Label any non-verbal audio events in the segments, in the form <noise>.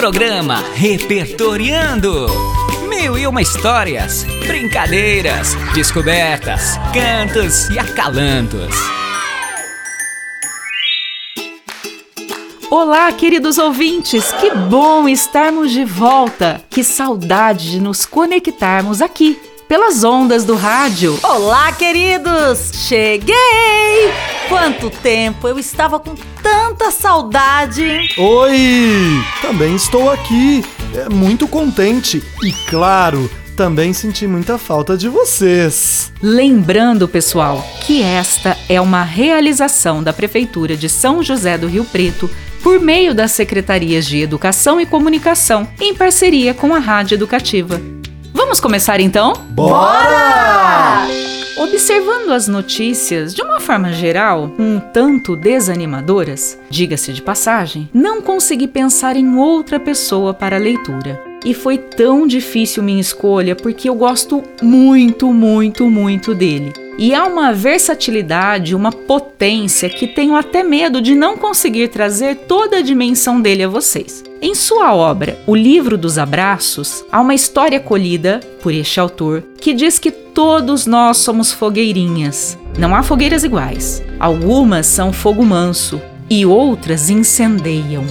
Programa Repertoriando. Mil e uma histórias, brincadeiras, descobertas, cantos e acalantos. Olá, queridos ouvintes, que bom estarmos de volta. Que saudade de nos conectarmos aqui pelas ondas do rádio. Olá, queridos! Cheguei! Quanto tempo! Eu estava com tanta saudade. Oi! Também estou aqui. É muito contente e claro, também senti muita falta de vocês. Lembrando, pessoal, que esta é uma realização da Prefeitura de São José do Rio Preto por meio das Secretarias de Educação e Comunicação, em parceria com a Rádio Educativa. Vamos começar então? Bora! Observando as notícias de uma forma geral, um tanto desanimadoras, diga-se de passagem, não consegui pensar em outra pessoa para a leitura. E foi tão difícil minha escolha porque eu gosto muito, muito, muito dele. E há uma versatilidade, uma potência que tenho até medo de não conseguir trazer toda a dimensão dele a vocês. Em sua obra, O Livro dos Abraços, há uma história colhida por este autor que diz que todos nós somos fogueirinhas. Não há fogueiras iguais. Algumas são fogo manso e outras incendeiam.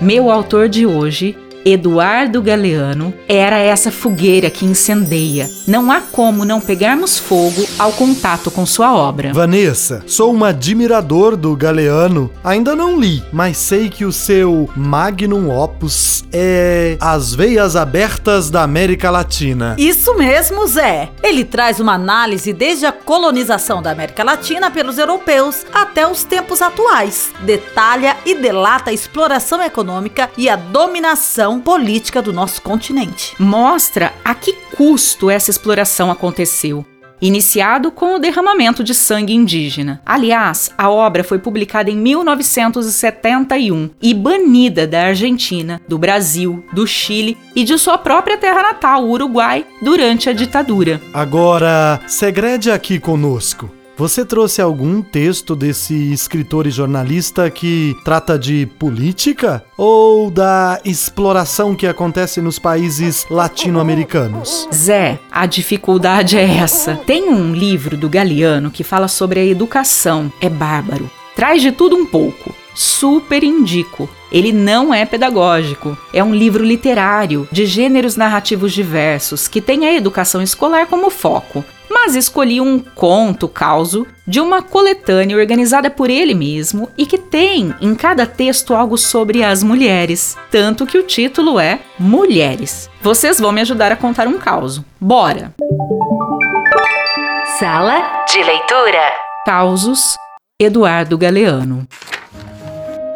Meu autor de hoje Eduardo Galeano era essa fogueira que incendeia. Não há como não pegarmos fogo ao contato com sua obra. Vanessa, sou um admirador do Galeano. Ainda não li, mas sei que o seu magnum opus é As Veias Abertas da América Latina. Isso mesmo, Zé. Ele traz uma análise desde a colonização da América Latina pelos europeus até os tempos atuais. Detalha e delata a exploração econômica e a dominação política do nosso continente. Mostra a que custo essa exploração aconteceu. Iniciado com o derramamento de sangue indígena. Aliás, a obra foi publicada em 1971 e banida da Argentina, do Brasil, do Chile e de sua própria terra natal, o Uruguai, durante a ditadura. Agora, segrede aqui conosco. Você trouxe algum texto desse escritor e jornalista que trata de política ou da exploração que acontece nos países latino-americanos? Zé, a dificuldade é essa. Tem um livro do Galeano que fala sobre a educação. É bárbaro. Traz de tudo um pouco. Super indico. Ele não é pedagógico, é um livro literário de gêneros narrativos diversos que tem a educação escolar como foco mas escolhi um conto causo de uma coletânea organizada por ele mesmo e que tem em cada texto algo sobre as mulheres, tanto que o título é Mulheres. Vocês vão me ajudar a contar um caos. Bora! Sala de leitura. Causos Eduardo Galeano.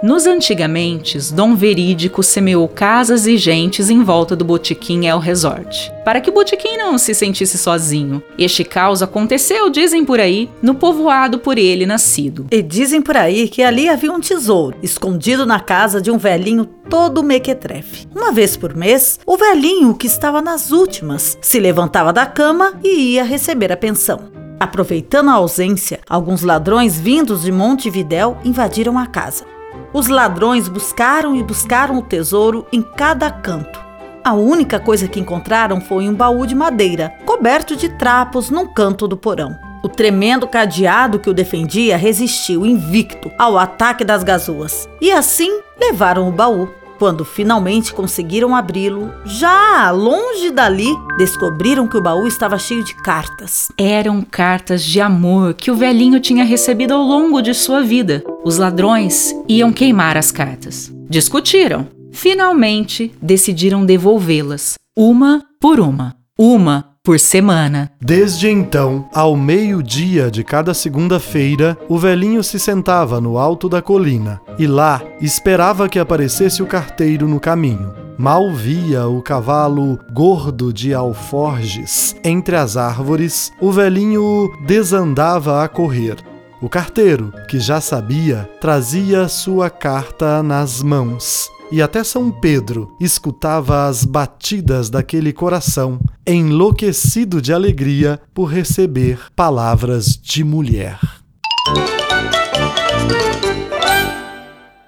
Nos antigamente, Dom Verídico semeou casas e gentes em volta do botequim El Resort, para que o botequim não se sentisse sozinho. Este caos aconteceu, dizem por aí, no povoado por ele nascido. E dizem por aí que ali havia um tesouro, escondido na casa de um velhinho todo mequetrefe. Uma vez por mês, o velhinho, que estava nas últimas, se levantava da cama e ia receber a pensão. Aproveitando a ausência, alguns ladrões vindos de Montevidéu invadiram a casa. Os ladrões buscaram e buscaram o tesouro em cada canto. A única coisa que encontraram foi um baú de madeira, coberto de trapos num canto do porão. O tremendo cadeado que o defendia resistiu invicto ao ataque das gazoas. E assim levaram o baú. Quando finalmente conseguiram abri-lo, já longe dali, descobriram que o baú estava cheio de cartas. Eram cartas de amor que o velhinho tinha recebido ao longo de sua vida. Os ladrões iam queimar as cartas. Discutiram. Finalmente, decidiram devolvê-las, uma por uma. Uma por semana. Desde então, ao meio-dia de cada segunda-feira, o velhinho se sentava no alto da colina e lá esperava que aparecesse o carteiro no caminho. Mal via o cavalo gordo de alforges entre as árvores, o velhinho desandava a correr. O carteiro, que já sabia, trazia sua carta nas mãos e até São Pedro escutava as batidas daquele coração, enlouquecido de alegria por receber palavras de mulher.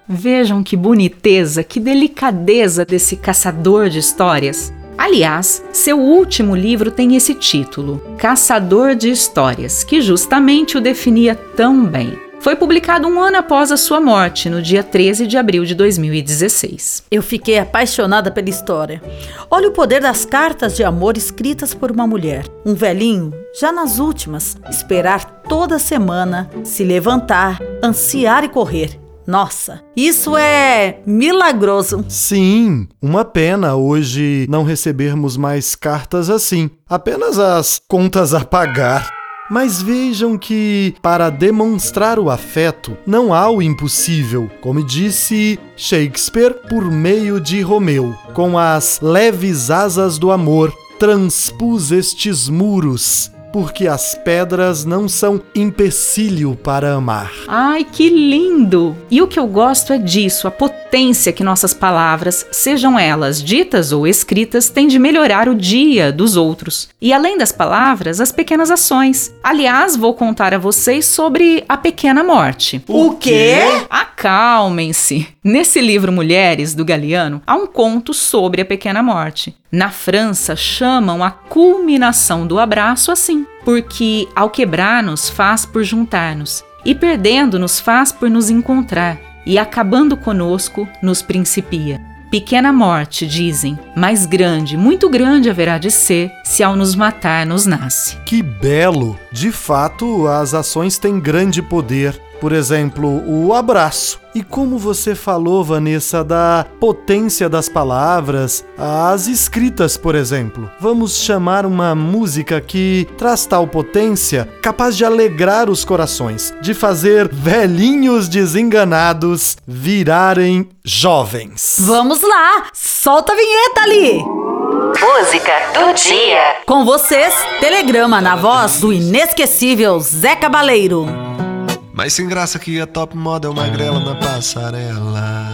Vejam que boniteza, que delicadeza desse caçador de histórias. Aliás, seu último livro tem esse título, Caçador de Histórias, que justamente o definia tão bem. Foi publicado um ano após a sua morte, no dia 13 de abril de 2016. Eu fiquei apaixonada pela história. Olha o poder das cartas de amor escritas por uma mulher. Um velhinho, já nas últimas, esperar toda semana, se levantar, ansiar e correr. Nossa, isso é milagroso. Sim, uma pena hoje não recebermos mais cartas assim. Apenas as contas a pagar. Mas vejam que, para demonstrar o afeto, não há o impossível, como disse Shakespeare por meio de Romeu. Com as leves asas do amor, transpus estes muros, porque as pedras não são empecilho para amar. Ai, que lindo! E o que eu gosto é disso, a potência que nossas palavras, sejam elas ditas ou escritas, têm de melhorar o dia dos outros. E além das palavras, as pequenas ações. Aliás, vou contar a vocês sobre a pequena morte. O quê? Acalmem-se! Nesse livro Mulheres, do Galeano, há um conto sobre a pequena morte. Na França, chamam a culminação do abraço assim, porque ao quebrar-nos faz por juntar-nos, e perdendo-nos faz por nos encontrar, e acabando conosco nos principia. Pequena morte, dizem, mas grande, muito grande haverá de ser, se ao nos matar nos nasce. Que belo! De fato, as ações têm grande poder. Por exemplo, o abraço. E como você falou, Vanessa, da potência das palavras, as escritas, por exemplo. Vamos chamar uma música que traz tal potência capaz de alegrar os corações, de fazer velhinhos desenganados virarem jovens. Vamos lá, solta a vinheta ali. Música do dia. Com vocês, Telegrama na voz do inesquecível Zé Cabaleiro. Mas sem graça que a top model magrela na passarela.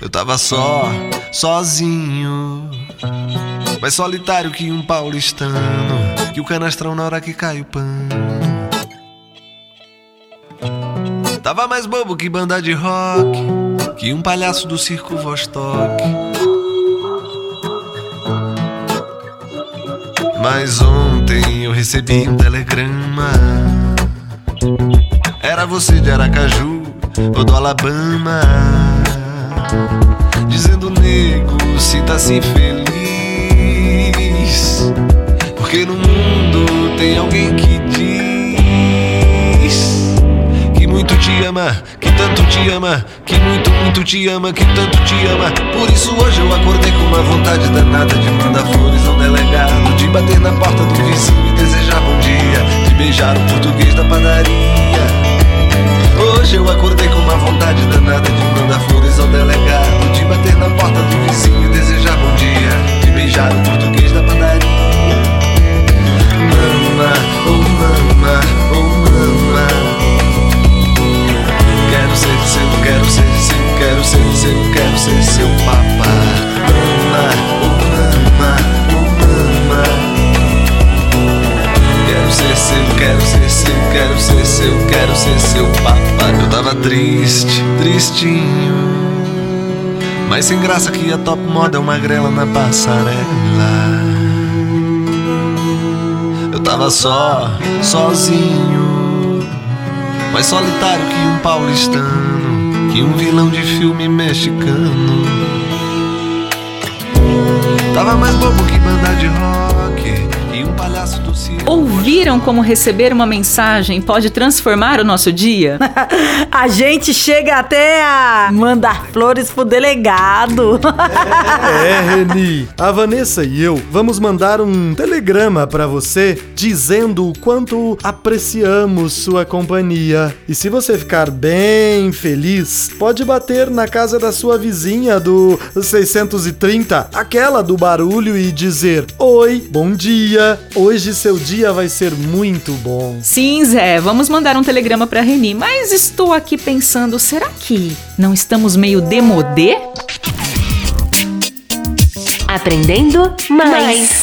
Eu tava só, sozinho. Mais solitário que um paulistano. Que o canastrão na hora que cai o pano. Tava mais bobo que banda de rock. Que um palhaço do circo Vostok. Mas ontem eu recebi um telegrama. Você de Aracaju ou do Alabama. Dizendo, nego, se tá assim feliz. Porque no mundo tem alguém que diz que muito te ama, que tanto te ama, que muito, muito te ama, que tanto te ama. Por isso hoje eu acordei com uma vontade danada de mandar flores ao delegado, de bater na porta do vizinho e desejar bom dia, de beijar o português da padaria. Hoje eu acordei com uma vontade danada de mandar flores ao delegado, de bater na porta do vizinho e desejar bom dia, de beijar o português da padaria. Mama, oh mama, oh mama. Quero ser seu, quero ser seu, quero ser seu, quero ser seu papá. Seu, quero ser seu, quero ser seu, quero ser seu papá. Eu tava triste, tristinho. Mas sem graça que a top moda é uma grela na passarela. Eu tava só, sozinho. Mais solitário que um paulistano, que um vilão de filme mexicano. Tava mais bobo que banda de rock palhaço do circo. Ouviram como receber uma mensagem pode transformar o nosso dia? <laughs> A gente chega até a mandar flores pro delegado. É, <laughs> Reni, a Vanessa e eu vamos mandar um telegrama pra você dizendo o quanto apreciamos sua companhia. E se você ficar bem feliz, pode bater na casa da sua vizinha do 630, aquela do barulho e dizer: "Oi, bom dia. Hoje seu dia vai ser muito bom." Sim, Zé, vamos mandar um telegrama pra Reni, mas estou aqui pensando, será que não estamos meio demodê? Aprendendo mais.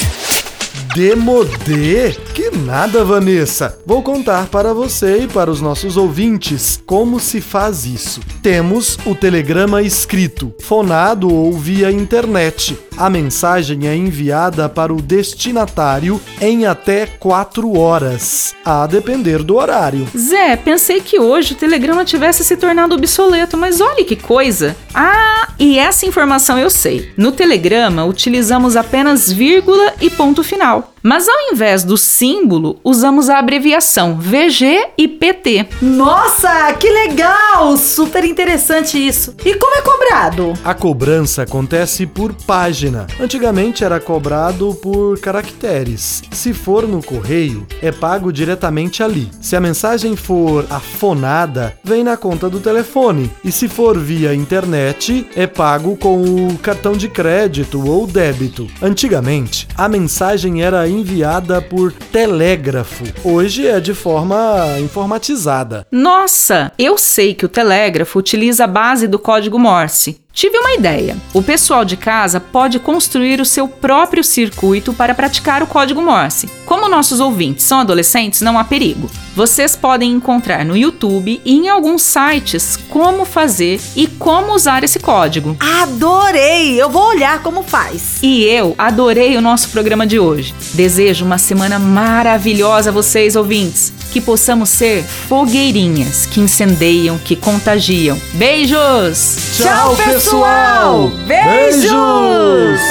Demodê? Que nada, Vanessa! Vou contar para você e para os nossos ouvintes como se faz isso. Temos o telegrama escrito, fonado ou via internet. A mensagem é enviada para o destinatário em até 4 horas, a depender do horário. Zé, pensei que hoje o telegrama tivesse se tornado obsoleto, mas olha que coisa! Ah, e essa informação eu sei. No telegrama utilizamos apenas vírgula e ponto final. Mas ao invés do símbolo, usamos a abreviação VG e PT. Nossa, que legal! Super interessante isso. E como é cobrado? A cobrança acontece por página. Antigamente era cobrado por caracteres. Se for no correio, é pago diretamente ali. Se a mensagem for afonada, vem na conta do telefone. E se for via internet, é pago com o cartão de crédito ou débito. Antigamente, a mensagem era enviada por telégrafo. Hoje é de forma informatizada. Nossa, eu sei que o telégrafo utiliza a base do código Morse. Tive uma ideia. O pessoal de casa pode construir o seu próprio circuito para praticar o código Morse. Como nossos ouvintes são adolescentes, não há perigo. Vocês podem encontrar no YouTube e em alguns sites como fazer e como usar esse código. Adorei! Eu vou olhar como faz. E eu adorei o nosso programa de hoje. Desejo uma semana maravilhosa a vocês, ouvintes. Que possamos ser fogueirinhas que incendeiam, que contagiam. Beijos! Tchau, pessoal! Beijos!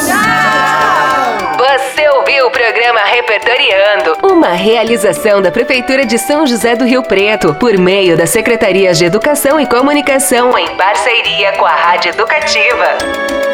Você ouviu o programa Repertoriando, uma realização da Prefeitura de São José do Rio Preto, por meio das Secretarias de Educação e Comunicação, em parceria com a Rádio Educativa.